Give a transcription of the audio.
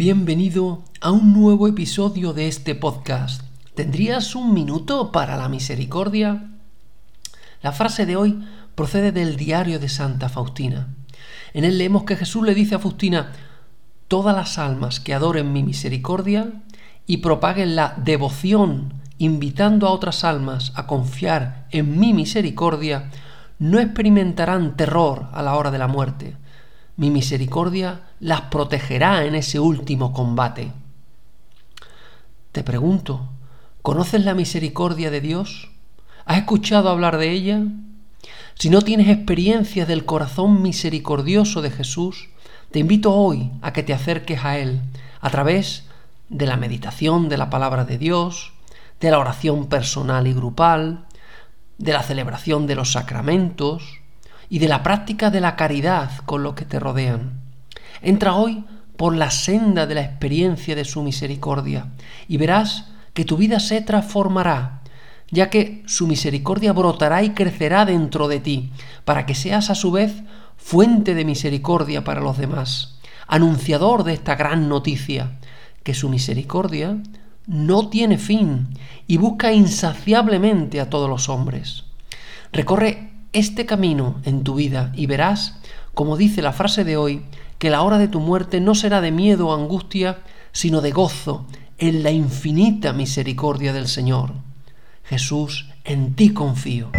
Bienvenido a un nuevo episodio de este podcast. ¿Tendrías un minuto para la misericordia? La frase de hoy procede del diario de Santa Faustina. En él leemos que Jesús le dice a Faustina, todas las almas que adoren mi misericordia y propaguen la devoción invitando a otras almas a confiar en mi misericordia, no experimentarán terror a la hora de la muerte, mi misericordia las protegerá en ese último combate. Te pregunto, ¿conoces la misericordia de Dios? ¿Has escuchado hablar de ella? Si no tienes experiencia del corazón misericordioso de Jesús, te invito hoy a que te acerques a Él a través de la meditación de la palabra de Dios, de la oración personal y grupal, de la celebración de los sacramentos, y de la práctica de la caridad con los que te rodean. Entra hoy por la senda de la experiencia de su misericordia y verás que tu vida se transformará, ya que su misericordia brotará y crecerá dentro de ti, para que seas a su vez fuente de misericordia para los demás, anunciador de esta gran noticia, que su misericordia no tiene fin y busca insaciablemente a todos los hombres. Recorre este camino en tu vida y verás, como dice la frase de hoy, que la hora de tu muerte no será de miedo o angustia, sino de gozo en la infinita misericordia del Señor. Jesús, en ti confío.